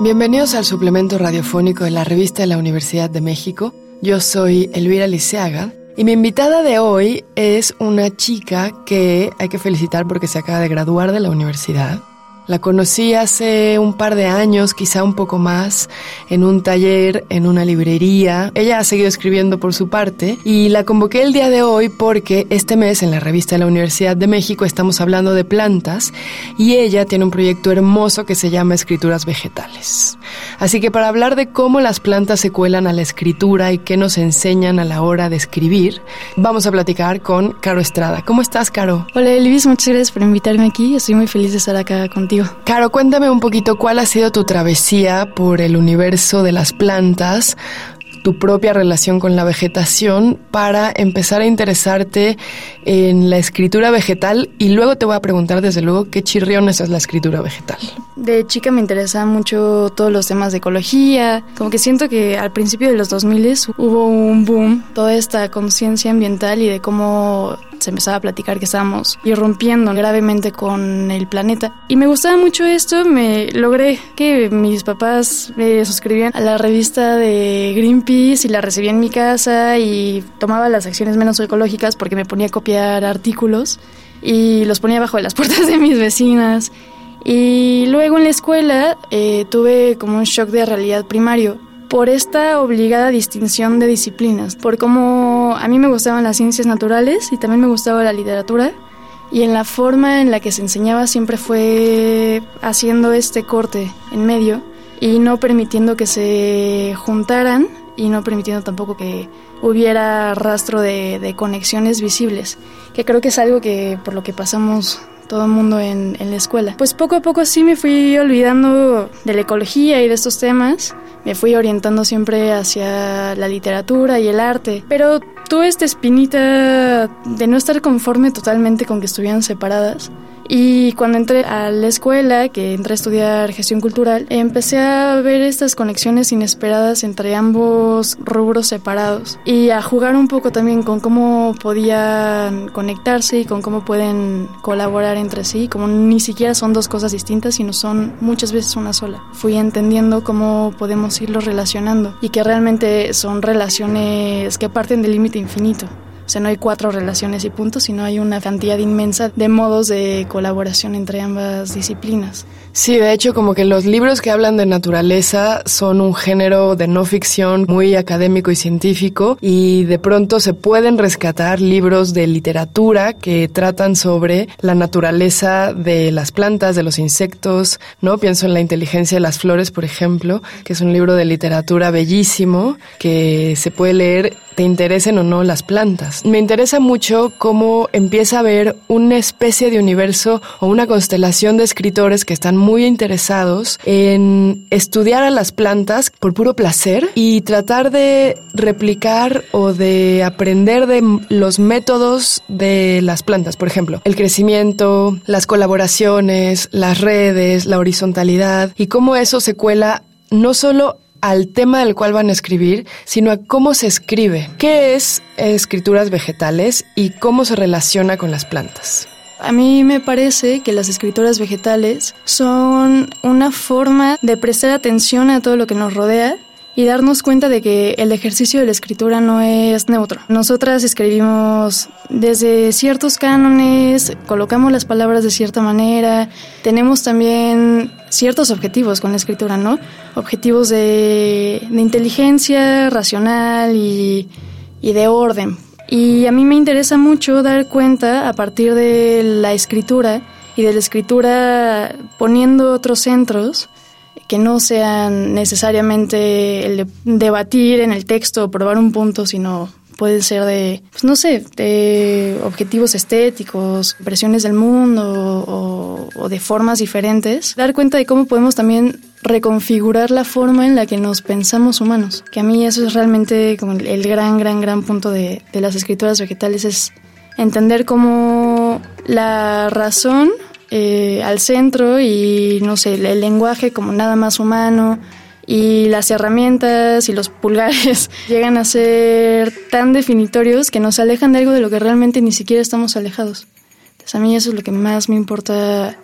Bienvenidos al suplemento radiofónico de la revista de la Universidad de México. Yo soy Elvira Liceaga y mi invitada de hoy es una chica que hay que felicitar porque se acaba de graduar de la universidad. La conocí hace un par de años, quizá un poco más, en un taller, en una librería. Ella ha seguido escribiendo por su parte y la convoqué el día de hoy porque este mes en la revista de la Universidad de México estamos hablando de plantas y ella tiene un proyecto hermoso que se llama Escrituras Vegetales. Así que para hablar de cómo las plantas se cuelan a la escritura y qué nos enseñan a la hora de escribir, vamos a platicar con Caro Estrada. ¿Cómo estás, Caro? Hola, Elvis, muchas gracias por invitarme aquí. Estoy muy feliz de estar acá contigo. Caro, cuéntame un poquito cuál ha sido tu travesía por el universo de las plantas, tu propia relación con la vegetación para empezar a interesarte en la escritura vegetal y luego te voy a preguntar desde luego qué chirriones es la escritura vegetal. De chica me interesaban mucho todos los temas de ecología, como que siento que al principio de los 2000 hubo un boom, toda esta conciencia ambiental y de cómo se empezaba a platicar que estábamos irrumpiendo gravemente con el planeta. Y me gustaba mucho esto, me logré que mis papás me suscribían a la revista de Greenpeace y la recibía en mi casa y tomaba las acciones menos ecológicas porque me ponía a copiar artículos y los ponía bajo las puertas de mis vecinas. Y luego en la escuela eh, tuve como un shock de realidad primario por esta obligada distinción de disciplinas, por cómo a mí me gustaban las ciencias naturales y también me gustaba la literatura, y en la forma en la que se enseñaba siempre fue haciendo este corte en medio y no permitiendo que se juntaran y no permitiendo tampoco que hubiera rastro de, de conexiones visibles, que creo que es algo que por lo que pasamos todo el mundo en, en, la escuela. Pues poco a poco sí me fui olvidando de la ecología y de estos temas, me fui orientando siempre hacia la literatura y el arte, pero tuve esta espinita de no estar conforme totalmente con que estuvieran separadas y cuando entré a la escuela, que entré a estudiar gestión cultural, empecé a ver estas conexiones inesperadas entre ambos rubros separados y a jugar un poco también con cómo podían conectarse y con cómo pueden colaborar entre sí, como ni siquiera son dos cosas distintas, sino son muchas veces una sola. Fui entendiendo cómo podemos irlos relacionando y que realmente son relaciones que parten del límite infinito. O sea, no hay cuatro relaciones y puntos, sino hay una cantidad inmensa de modos de colaboración entre ambas disciplinas. Sí, de hecho, como que los libros que hablan de naturaleza son un género de no ficción muy académico y científico y de pronto se pueden rescatar libros de literatura que tratan sobre la naturaleza de las plantas, de los insectos, ¿no? Pienso en La inteligencia de las flores, por ejemplo, que es un libro de literatura bellísimo que se puede leer te interesen o no las plantas. Me interesa mucho cómo empieza a haber una especie de universo o una constelación de escritores que están muy interesados en estudiar a las plantas por puro placer y tratar de replicar o de aprender de los métodos de las plantas. Por ejemplo, el crecimiento, las colaboraciones, las redes, la horizontalidad y cómo eso se cuela no solo al tema del cual van a escribir, sino a cómo se escribe. ¿Qué es escrituras vegetales y cómo se relaciona con las plantas? A mí me parece que las escrituras vegetales son una forma de prestar atención a todo lo que nos rodea y darnos cuenta de que el ejercicio de la escritura no es neutro. Nosotras escribimos desde ciertos cánones, colocamos las palabras de cierta manera, tenemos también ciertos objetivos con la escritura, ¿no? Objetivos de, de inteligencia racional y, y de orden. Y a mí me interesa mucho dar cuenta a partir de la escritura y de la escritura poniendo otros centros que no sean necesariamente el de debatir en el texto o probar un punto, sino puede ser de, pues no sé, de objetivos estéticos, impresiones del mundo o, de formas diferentes. Dar cuenta de cómo podemos también reconfigurar la forma en la que nos pensamos humanos. Que a mí eso es realmente como el gran, gran, gran punto de las escrituras vegetales, es entender cómo la razón eh, al centro y no sé, el lenguaje como nada más humano y las herramientas y los pulgares llegan a ser tan definitorios que nos alejan de algo de lo que realmente ni siquiera estamos alejados. Entonces a mí eso es lo que más me importa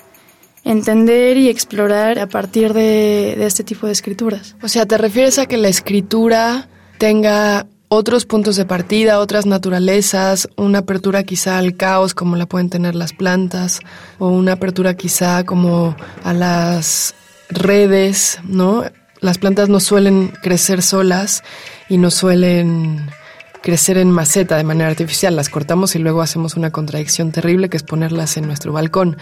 entender y explorar a partir de, de este tipo de escrituras. O sea, ¿te refieres a que la escritura tenga otros puntos de partida, otras naturalezas, una apertura quizá al caos como la pueden tener las plantas, o una apertura quizá como a las redes, ¿no? Las plantas no suelen crecer solas y no suelen crecer en maceta de manera artificial, las cortamos y luego hacemos una contradicción terrible que es ponerlas en nuestro balcón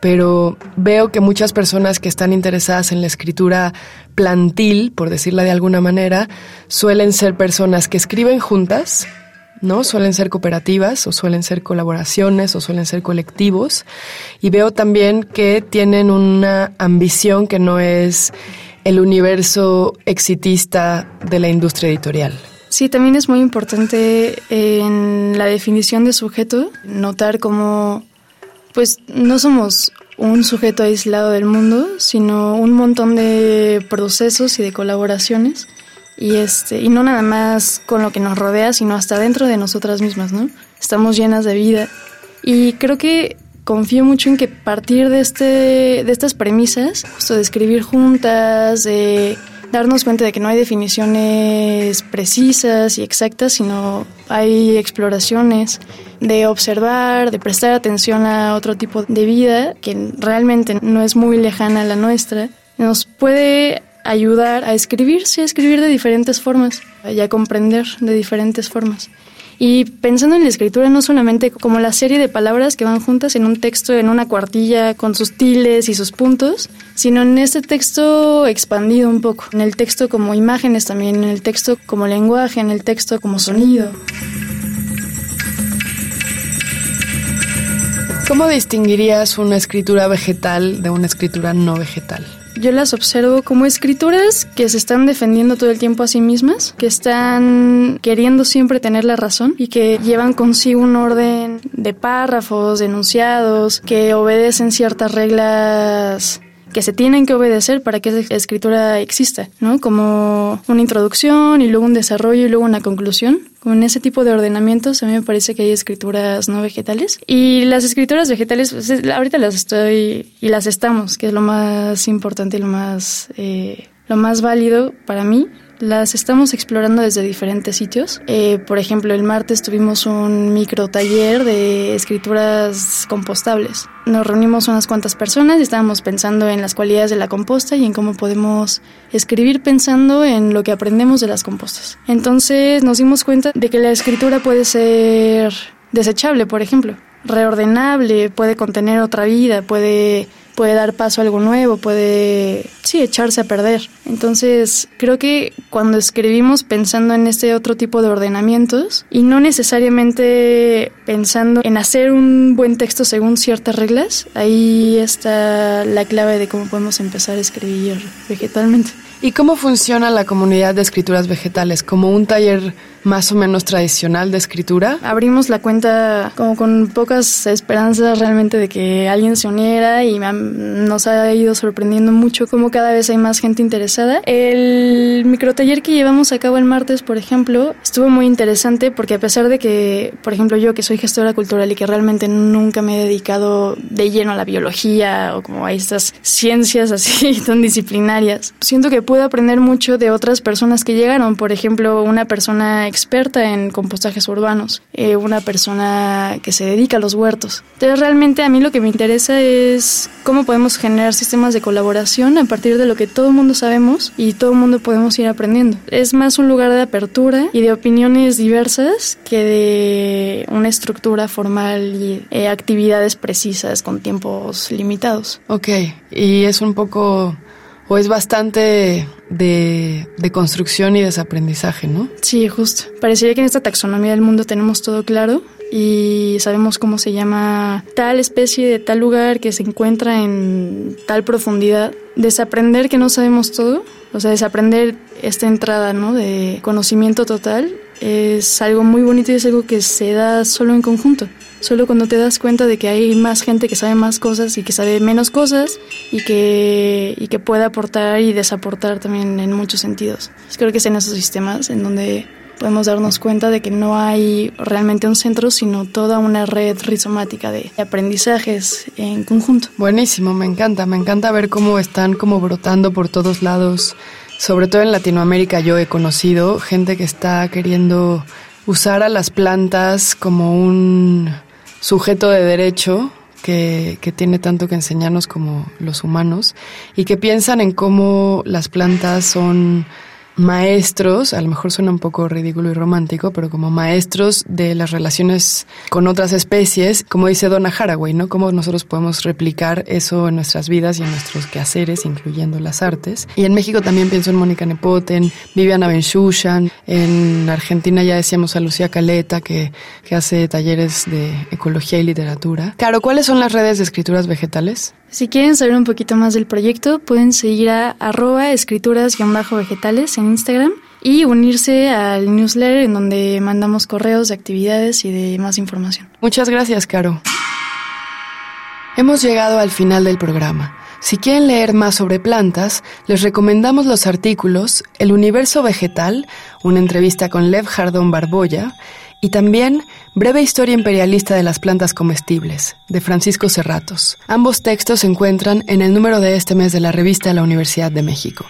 pero veo que muchas personas que están interesadas en la escritura plantil, por decirla de alguna manera, suelen ser personas que escriben juntas, ¿no? Suelen ser cooperativas o suelen ser colaboraciones o suelen ser colectivos. Y veo también que tienen una ambición que no es el universo exitista de la industria editorial. Sí, también es muy importante en la definición de sujeto notar cómo pues no somos un sujeto aislado del mundo, sino un montón de procesos y de colaboraciones y este y no nada más con lo que nos rodea, sino hasta dentro de nosotras mismas, ¿no? Estamos llenas de vida y creo que confío mucho en que partir de este de estas premisas, justo de escribir juntas, de darnos cuenta de que no hay definiciones precisas y exactas, sino hay exploraciones de observar, de prestar atención a otro tipo de vida que realmente no es muy lejana a la nuestra, nos puede ayudar a escribir, sí, a escribir de diferentes formas y a comprender de diferentes formas. Y pensando en la escritura no solamente como la serie de palabras que van juntas en un texto, en una cuartilla, con sus tiles y sus puntos, sino en este texto expandido un poco, en el texto como imágenes también, en el texto como lenguaje, en el texto como sonido. ¿Cómo distinguirías una escritura vegetal de una escritura no vegetal? Yo las observo como escrituras que se están defendiendo todo el tiempo a sí mismas, que están queriendo siempre tener la razón y que llevan consigo un orden de párrafos, enunciados, que obedecen ciertas reglas que se tienen que obedecer para que esa escritura exista, ¿no? Como una introducción y luego un desarrollo y luego una conclusión. Como en ese tipo de ordenamientos a mí me parece que hay escrituras no vegetales. Y las escrituras vegetales, pues, ahorita las estoy y las estamos, que es lo más importante y lo más, eh, lo más válido para mí las estamos explorando desde diferentes sitios. Eh, por ejemplo, el martes tuvimos un micro taller de escrituras compostables. Nos reunimos unas cuantas personas y estábamos pensando en las cualidades de la composta y en cómo podemos escribir pensando en lo que aprendemos de las compostas. Entonces nos dimos cuenta de que la escritura puede ser desechable, por ejemplo, reordenable, puede contener otra vida, puede puede dar paso a algo nuevo, puede, sí, echarse a perder. Entonces, creo que cuando escribimos pensando en este otro tipo de ordenamientos y no necesariamente pensando en hacer un buen texto según ciertas reglas, ahí está la clave de cómo podemos empezar a escribir vegetalmente. ¿Y cómo funciona la comunidad de escrituras vegetales? ¿Como un taller más o menos tradicional de escritura? Abrimos la cuenta como con pocas esperanzas realmente de que alguien se uniera y nos ha ido sorprendiendo mucho como cada vez hay más gente interesada. El microtaller que llevamos a cabo el martes, por ejemplo, estuvo muy interesante porque a pesar de que, por ejemplo, yo que soy gestora cultural y que realmente nunca me he dedicado de lleno a la biología o como a estas ciencias así tan disciplinarias, siento que pude aprender mucho de otras personas que llegaron. Por ejemplo, una persona experta en compostajes urbanos, eh, una persona que se dedica a los huertos. Entonces, realmente a mí lo que me interesa es cómo podemos generar sistemas de colaboración a partir de lo que todo el mundo sabemos y todo el mundo podemos ir aprendiendo. Es más un lugar de apertura y de opiniones diversas que de una estructura formal y eh, actividades precisas con tiempos limitados. Ok, y es un poco o es bastante de, de, construcción y desaprendizaje, ¿no? Sí, justo. Parecería que en esta taxonomía del mundo tenemos todo claro y sabemos cómo se llama tal especie de tal lugar que se encuentra en tal profundidad. Desaprender que no sabemos todo, o sea, desaprender esta entrada, ¿no? De conocimiento total es algo muy bonito y es algo que se da solo en conjunto. Solo cuando te das cuenta de que hay más gente que sabe más cosas y que sabe menos cosas y que, y que puede aportar y desaportar también en muchos sentidos. Creo que es en esos sistemas en donde podemos darnos cuenta de que no hay realmente un centro, sino toda una red rizomática de aprendizajes en conjunto. Buenísimo, me encanta, me encanta ver cómo están como brotando por todos lados. Sobre todo en Latinoamérica yo he conocido gente que está queriendo usar a las plantas como un sujeto de derecho que, que, tiene tanto que enseñarnos como los humanos y que piensan en cómo las plantas son maestros, a lo mejor suena un poco ridículo y romántico, pero como maestros de las relaciones con otras especies, como dice Donna Haraway, ¿no? Cómo nosotros podemos replicar eso en nuestras vidas y en nuestros quehaceres, incluyendo las artes. Y en México también pienso en Mónica Nepoten, Viviana Benchushan, en Argentina ya decíamos a Lucía Caleta, que, que hace talleres de ecología y literatura. Claro, ¿cuáles son las redes de escrituras vegetales? Si quieren saber un poquito más del proyecto, pueden seguir a arroba escrituras-vegetales en Instagram y unirse al newsletter en donde mandamos correos de actividades y de más información. Muchas gracias, Caro. Hemos llegado al final del programa. Si quieren leer más sobre plantas, les recomendamos los artículos El universo vegetal, una entrevista con Lev Jardón Barboya, y también Breve Historia Imperialista de las Plantas Comestibles, de Francisco Serratos. Ambos textos se encuentran en el número de este mes de la revista la Universidad de México.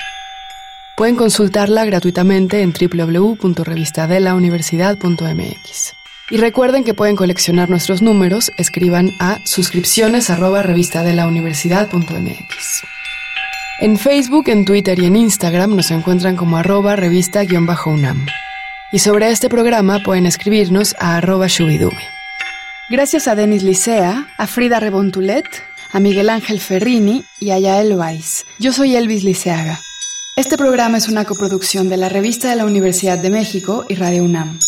Pueden consultarla gratuitamente en www.revistadelauniversidad.mx. Y recuerden que pueden coleccionar nuestros números, escriban a suscripciones arroba revistadelauniversidad.mx. En Facebook, en Twitter y en Instagram nos encuentran como arroba revista-unam. Y sobre este programa pueden escribirnos a arroba shubidubi. Gracias a Denis Licea, a Frida Rebontulet, a Miguel Ángel Ferrini y a Yael Weiss. Yo soy Elvis Liceaga. Este programa es una coproducción de la Revista de la Universidad de México y Radio UNAM.